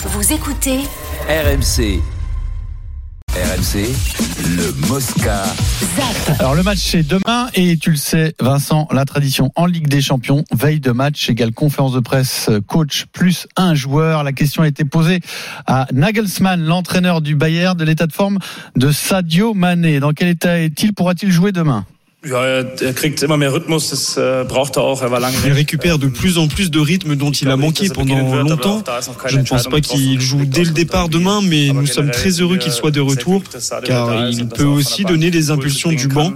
Vous écoutez RMC. RMC, le Mosca. Alors le match c'est demain et tu le sais Vincent, la tradition en Ligue des Champions, veille de match égale conférence de presse, coach plus un joueur. La question a été posée à Nagelsmann, l'entraîneur du Bayern, de l'état de forme de Sadio Mané. Dans quel état est-il? Pourra-t-il jouer demain? Ja, er, er kriegt immer mehr Rhythmus, das äh, braucht er auch. Er war lange Il récupère de plus en plus de rythme dont il a manqué pendant longtemps. Je ne pense pas qu'il joue dès le départ demain, mais nous sommes très heureux qu'il soit de retour, car il peut aussi donner des impulsions du banc.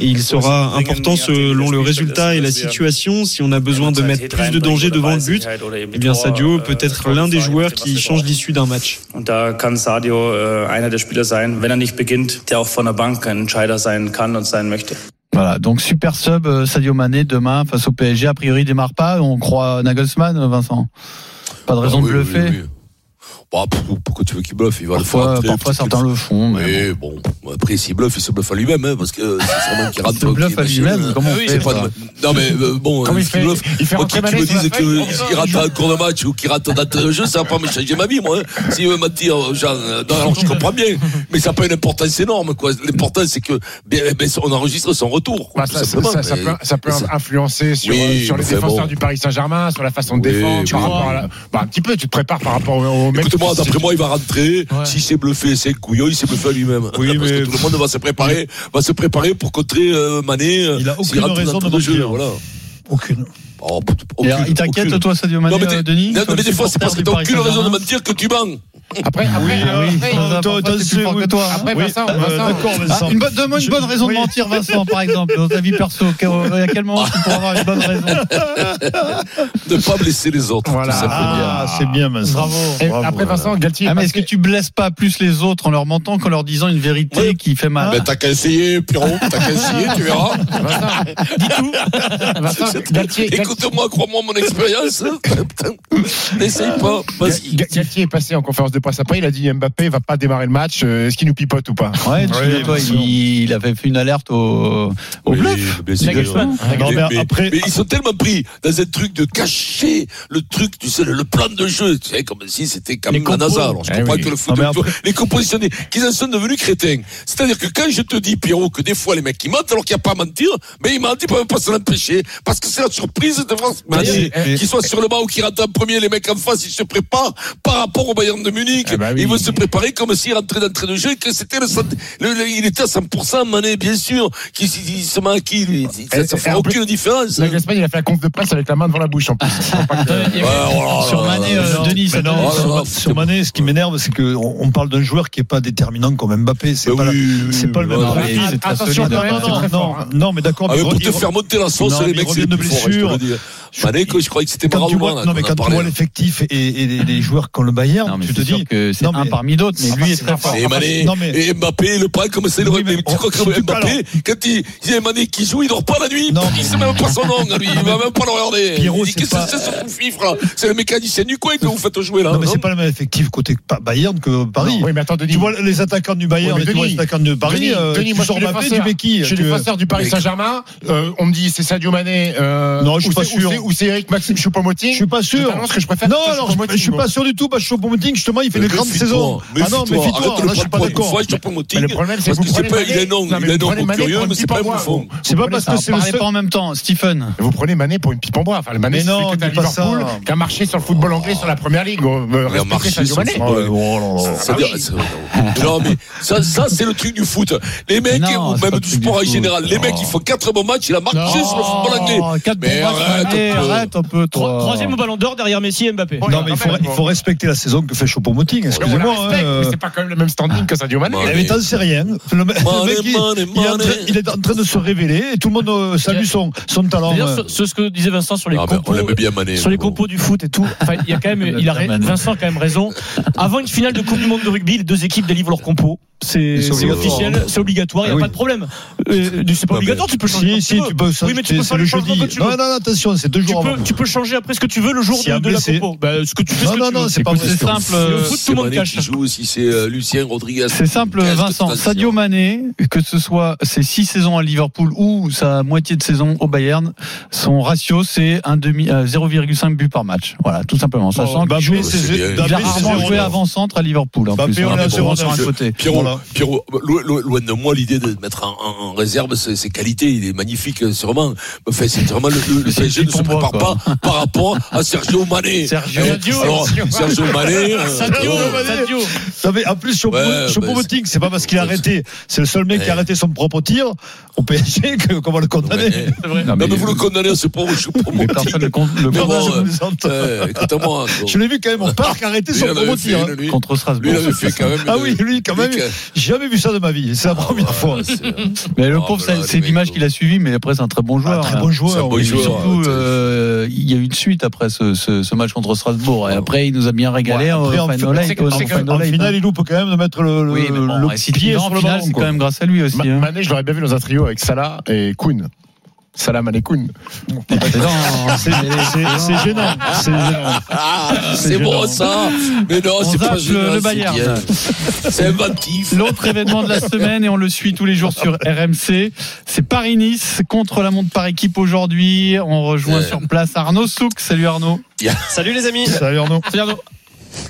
Et il sera important selon le résultat et la situation. Si on a besoin de mettre plus de danger devant le but, eh bien Sadio peut être l'un des joueurs qui change l'issue d'un match. Und da kann Sadio äh, einer der Spieler sein, wenn er nicht beginnt, der auch von der Bank ein Entscheider sein kann und sein möchte. Voilà, donc super sub euh, Sadio Mané demain face au PSG. A priori, il démarre pas. On croit Nagelsmann, Vincent. Pas de raison Ah de oui, bluffer. oui, oui. Bah, pourquoi tu veux qu'il bluffe Il va le faire Parfois, parfois certains le font. Mais bon, après s'il bluffe, il se bluffe à lui-même, hein, parce que c'est sûrement qu'il bon. rentre. Se bluffe à lui-même. Comment on fait pas Non mais euh, bon, euh, il fait? Il qui, qui Mané me sur la dise feuille? qu'il rate un cours de match ou qu'il rate de jeu, ça va pas me changer ma vie, moi. hein. S'il veut mentir, Jean, euh, alors je comprends bien, mais ça n'a pas une importance énorme, quoi. L'important c'est que bien, ben, on enregistre son retour. Bah, ça, peut, influencer sur, les défenseurs du Paris Saint-Germain, sur la façon de défendre, tu par vois. rapport à la- bah, un petit peu, tu te prépares par rapport au mec. D'après moi, il va rentrer. Ouais. Si c'est bluffé, c'est couillon, il s'est bluffé à lui-même. Oui, Parce mais- que tout le monde va se préparer, va se préparer pour contrer euh, Mané. euh, Il a aucune raison dans de jeu, voilà. Aucune. Oh, Et aucune, il t'inquiète, toi, Sadio Mané, Non, mais, euh, Denis non, mais des fois, c'est parce que t'as aucune raison de mentir que tu mens. Après, après, Oui, oui. après, que Vincent, Vincent, d'accord, Vincent. une bonne- Donne-moi une bonne raison de oui. mentir, Vincent, par exemple, dans ta vie perso. À quel moment tu pourras avoir une bonne raison Ne pas blesser les autres. Voilà. tout. Ah, c'est bien, Vincent. Bravo. Et Bravo, après, Vincent, Galtier. Ah, mais est-ce que tu blesses pas plus les autres en leur mentant qu'en leur disant une vérité Oui. qui fait mal Ben, t'as qu'à essayer, Pierrot, t'as qu'à essayer, tu verras. Vincent, Vincent, Galtier, Écoute-moi, crois-moi mon expérience. N'essaye pas, vas-y. Galtier est passé en conférence de presse après, il a dit Mbappé va pas démarrer le match, euh, est-ce qu'il nous pipote ou pas Ouais, tu Oui, toi, il, il avait fait une alerte au, au Oui, bluff. bien sûr. Nagelsmann. Non, mais mais, après- mais ils sont tellement pris dans un truc de cacher le truc, tu sais, le, le plan de jeu, tu sais, comme si c'était comme la. NASA. Alors, je Eh comprends oui. que le foot, Non, les compositionnés, qu'ils en sont devenus crétins. C'est-à-dire que quand je te dis, Pierrot, que des fois les mecs qui mentent alors qu'il n'y a pas à mentir, mais ils mentent, ils peuvent pas s'en empêcher. Parce que c'est la surprise de eh, Qu'ils soient sur le banc ou qu'ils rentrent en premier, les mecs en face, ils se préparent par rapport au Bayern de Munich. Ben oui. Ils vont se préparer comme s'ils rentraient d'entrée de jeu et que c'était le, cent- le- le- il était à 100% Mané, bien sûr. Qui, il, il se met à qui, lui? Ça, ça Et- fait aucune différence. hein. Nagelsmann, il a fait un conf de presse avec la main devant la bouche en plus. Là Sur Mané, euh. Denis, sur, Mané, ce qui m'énerve, c'est qu'on on parle d'un joueur qui est pas déterminant comme Mbappé. C'est Mais pas, la- pas le même très Attention, Non, hein. non, mais d'accord. Ah, pour il te re- faire monter la sauce, Non, les mecs, il c'est de plus hein, je te le blessure. Mané, que je croyais que c'était quand tu Maradona. vois, là, non, mais qu'on quand tu vois l'effectif et, et les, les joueurs qui ont le Bayern, tu te dis. que c'est un mais- parmi d'autres, mais Ah, lui est c'est très pas fort. Et Mbappé, le problème, comme c'est le tu crois que Mbappé, quand il, y a Mané qui joue, il dort pas la nuit. Non, il sait même pas son nom, lui. Il va même pas le regarder. Pierrot, il dit, c'est qu'est-ce pas- que c'est ce fou fifre, là? C'est le mécanicien du coin que vous faites jouer, là. Non, mais c'est pas le même effectif côté Bayern que Paris. Oui, mais attends, Denis. Tu vois les attaquants du Bayern tu vois les attaquants de Paris, Denis, euh, moi, je suis Mbappé, défenseur. du Paris Saint-Germain. euh, on me dit c'est Sadio Mané. Euh, Non, je suis pas sûr. Ou c'est Eric Maxime Choupo-Moting. Je suis pas sûr. Je que je préfère Non, alors je, je suis pas sûr du tout. Bah, Choupo-Moting, justement, il fait Mais des grandes saisons. Ah non, Là, le je suis pas d'accord. Mais le problème, c'est que vous c'est prenez pas, il est Non, il mais est curieux, une mais c'est pipe pas bouffon. C'est pas parce que c'est le pas en même temps, Stephen. Vous prenez Mané pour une pipe en bois. Enfin, le Mané, Mais c'est à Liverpool, ça. qui a marché sur le football anglais, sur la première ligue. Il a marché sur non, mais ça, ça c'est le truc du foot. Les mecs, ou même du sport en général, les mecs, ils font quatre bons matchs, il a marché sur le football anglais. Quatre Mais bons matchs, arrête Mané, un peu. arrête un peu, Tro- toi. Troisième au ballon d'or derrière Messi et Mbappé. Non, mais il faut, il faut respecter la saison que fait Choupo-Moting. Excusez-moi. hein, mais euh, c'est pas quand même le même standing que Sadio Mané. Mais t'en sais rien. Le, me- le mec, il, Mané, il est en train, Mané. il est en train de se révéler et tout le monde euh, salue son, son talent. D'ailleurs, euh. ce, ce que disait Vincent sur les Ah, ben, compos, on bien Mané. sur les bon. compos du foot et tout. Enfin, il y a quand même, il a, ra-. Vincent a quand même raison. Avant une finale de Coupe du Monde de rugby, les deux équipes délivrent leurs compos. C'est c'est c'est obligatoire. officiel, c'est obligatoire, il n'y a Ah oui. pas de problème. Euh, c'est pas Non, obligatoire, tu peux changer. Si, quand si, tu peux. Oui, mais tu peux c'est faire le jeudi. tu veux. non, non, attention, c'est deux tu peux, avant. tu peux changer après ce que tu veux le jour Si de, de la compo. Bah, ce que tu fais, ce Non, que non, tu non, c'est pas simple. Le euh, foot, tout C'est le monde cache. joue, si c'est euh, Lucien Rodriguez. C'est simple, Vincent. Sadio Mané, que ce soit ses six saisons à Liverpool ou sa moitié de saison au Bayern, son ratio c'est un demi, euh, 0,5 but par match. Voilà, tout simplement. Sachant qu'il joue, il a rarement joué avant-centre à Liverpool. Hein. Pierrot, loin de moi l'idée de mettre en, réserve ses, qualités. Il est magnifique, c'est vraiment. Enfin, c'est vraiment le, le, le C'est PSG ne le se combat, prépare quoi. pas par rapport à Sergio Mané. Sergio. Sergio Mané. euh, en plus, Ouais, bah, c'est pas parce qu'il a arrêté. C'est le seul mec qui a arrêté son propre tir au PSG qu'on va le condamner. Non, mais, vous le condamnez, c'est pas le bon, je euh. Je l'ai vu quand même au parc arrêter son propre tir. hein. contre Strasbourg. Ah oui, lui, quand même. jamais vu ça de ma vie. C'est la première fois. c'est- Mais le Oh, pauvre, c'est- l'image qu'il a suivi, mais après c'est un très bon joueur. Un très hein. bon un joueur. Euh, il y a eu une suite après ce, ce, ce match contre Strasbourg. Et après, il nous a bien régalé Ouais, en après, en finale, il loupe quand même de mettre le, le, Oui, bon, le pied sur le ballon. c'est quand même grâce à lui aussi. hein. Mané, je l'aurais bien vu dans un trio avec Salah et Kuhn. Salah Mané Kuhn. C'est gênant. C'est. Ah, bon ça. Mais non, On c'est pas gênant, le c'est Bayern. C'est inventif. L'autre événement de la semaine, et on le suit tous les jours sur RMC, c'est Paris-Nice contre la montre par équipe aujourd'hui. On rejoint sur place Arnaud Souk. Salut Arnaud. Salut les amis. Salut Arnaud. C'est Arnaud.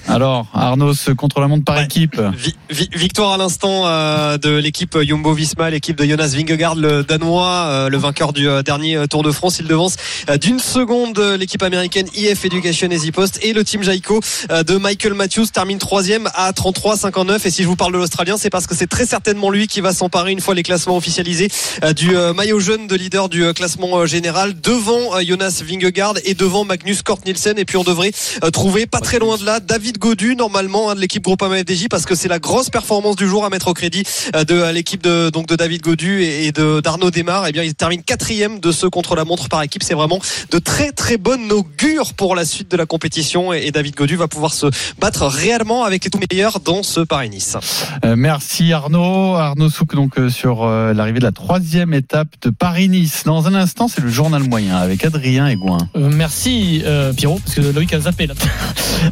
Alors, Arnaud, ce contre la montre par Ouais. équipe. Vi- vi- victoire à l'instant euh, de l'équipe Jumbo Visma, l'équipe de Jonas Vingegaard, le danois, euh, le vainqueur du euh, dernier euh, Tour de France. Il devance euh, d'une seconde l'équipe américaine IF Education Easy Post et le team Jaico de Michael Matthews termine troisième à 33,59. Et si je vous parle de l'Australien, c'est parce que c'est très certainement lui qui va s'emparer une fois les classements officialisés du maillot jaune de leader du classement général devant Jonas Vingegaard et devant Magnus Kort Nielsen. Et puis on devrait trouver pas très loin de là David Godu normalement hein, de l'équipe Groupama FDJ parce que c'est la grosse performance du jour à mettre au crédit euh, de l'équipe de donc de David Godu et de d'Arnaud Desmar. Et bien il termine quatrième de ce contre la montre par équipe. C'est vraiment de très très bonne augure pour la suite de la compétition et, et David Godu va pouvoir se battre réellement avec les tout meilleurs dans ce Paris-Nice. Euh, merci Arnaud. Arnaud Souk donc euh, sur euh, l'arrivée de la troisième étape de Paris-Nice. Dans un instant, c'est le journal moyen avec Adrien Aigouin. Euh, merci euh, Pierrot, parce que Loïc a zappé là.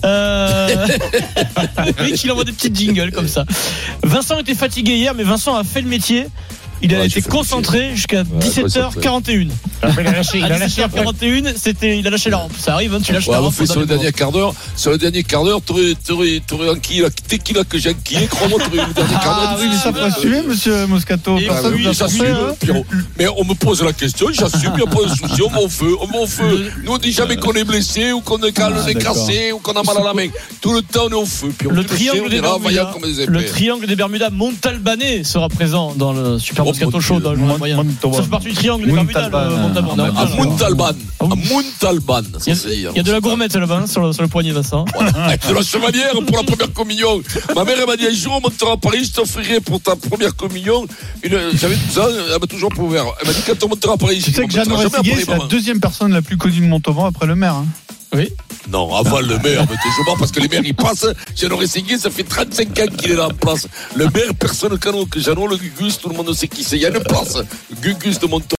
Euh... Loïc il envoie des petites jingles comme ça. Vincent était fatigué hier, mais Vincent a fait le métier. Il a Ouais, été concentré jusqu'à concentré. 17h41. Il a lâché, il a À lâché après. 17h41, c'était, il a lâché la rampe. Ça arrive, hein, tu lâches Ouais, la on rampe. fait sur le dernier quart d'heure. Sur le dernier quart d'heure, t'aurais, t'aurais, t'aurais enquillé, là. Dès qu'il a que j'ai enquillé, crois-moi, t'aurais eu le dernier quart d'heure. Ah oui, mais ça faut assumer, monsieur Moscato. Personne oui, j'assume, hein. Mais on me pose la question, j'assume, il n'y a pas de souci, on m'en feu, on m'en feu. Nous, on dit jamais qu'on est blessé, ou qu'on est Ah, est cassé, ou qu'on a mal à la main. Tout le temps, on est au feu. Le triangle des Bermudas, Le épées. triangle des Bermudas Montalbanais sera présent dans le Super Oh, Moscato Show dans le moyen. Ça fait partie du triangle des Bermudas, Montalban. À. Montalban. Oui. À Montalban. Il y a- de la gourmette là-bas sur, le, sur le poignet, Vincent. de la chevalière pour la première communion. Ma mère, elle m'a dit un jour, on montera à Paris, je t'offrirai pour ta première communion. Une, j'avais tout ça, elle m'a toujours ouvert. Elle m'a dit, quand on montera à Paris, Tu sais que Jeanne c'est la deuxième personne la plus connue de Montauban après le maire. hein. Non, avant le maire, mais t'es mort parce que les maires, ils passent. Jeannot Rességuier, ça fait 35 ans qu'il est là en place. Le maire, personne ne connaît que Jeannot, le Gugus, tout le monde sait qui c'est. Il y a une place. Gugus de Montauban.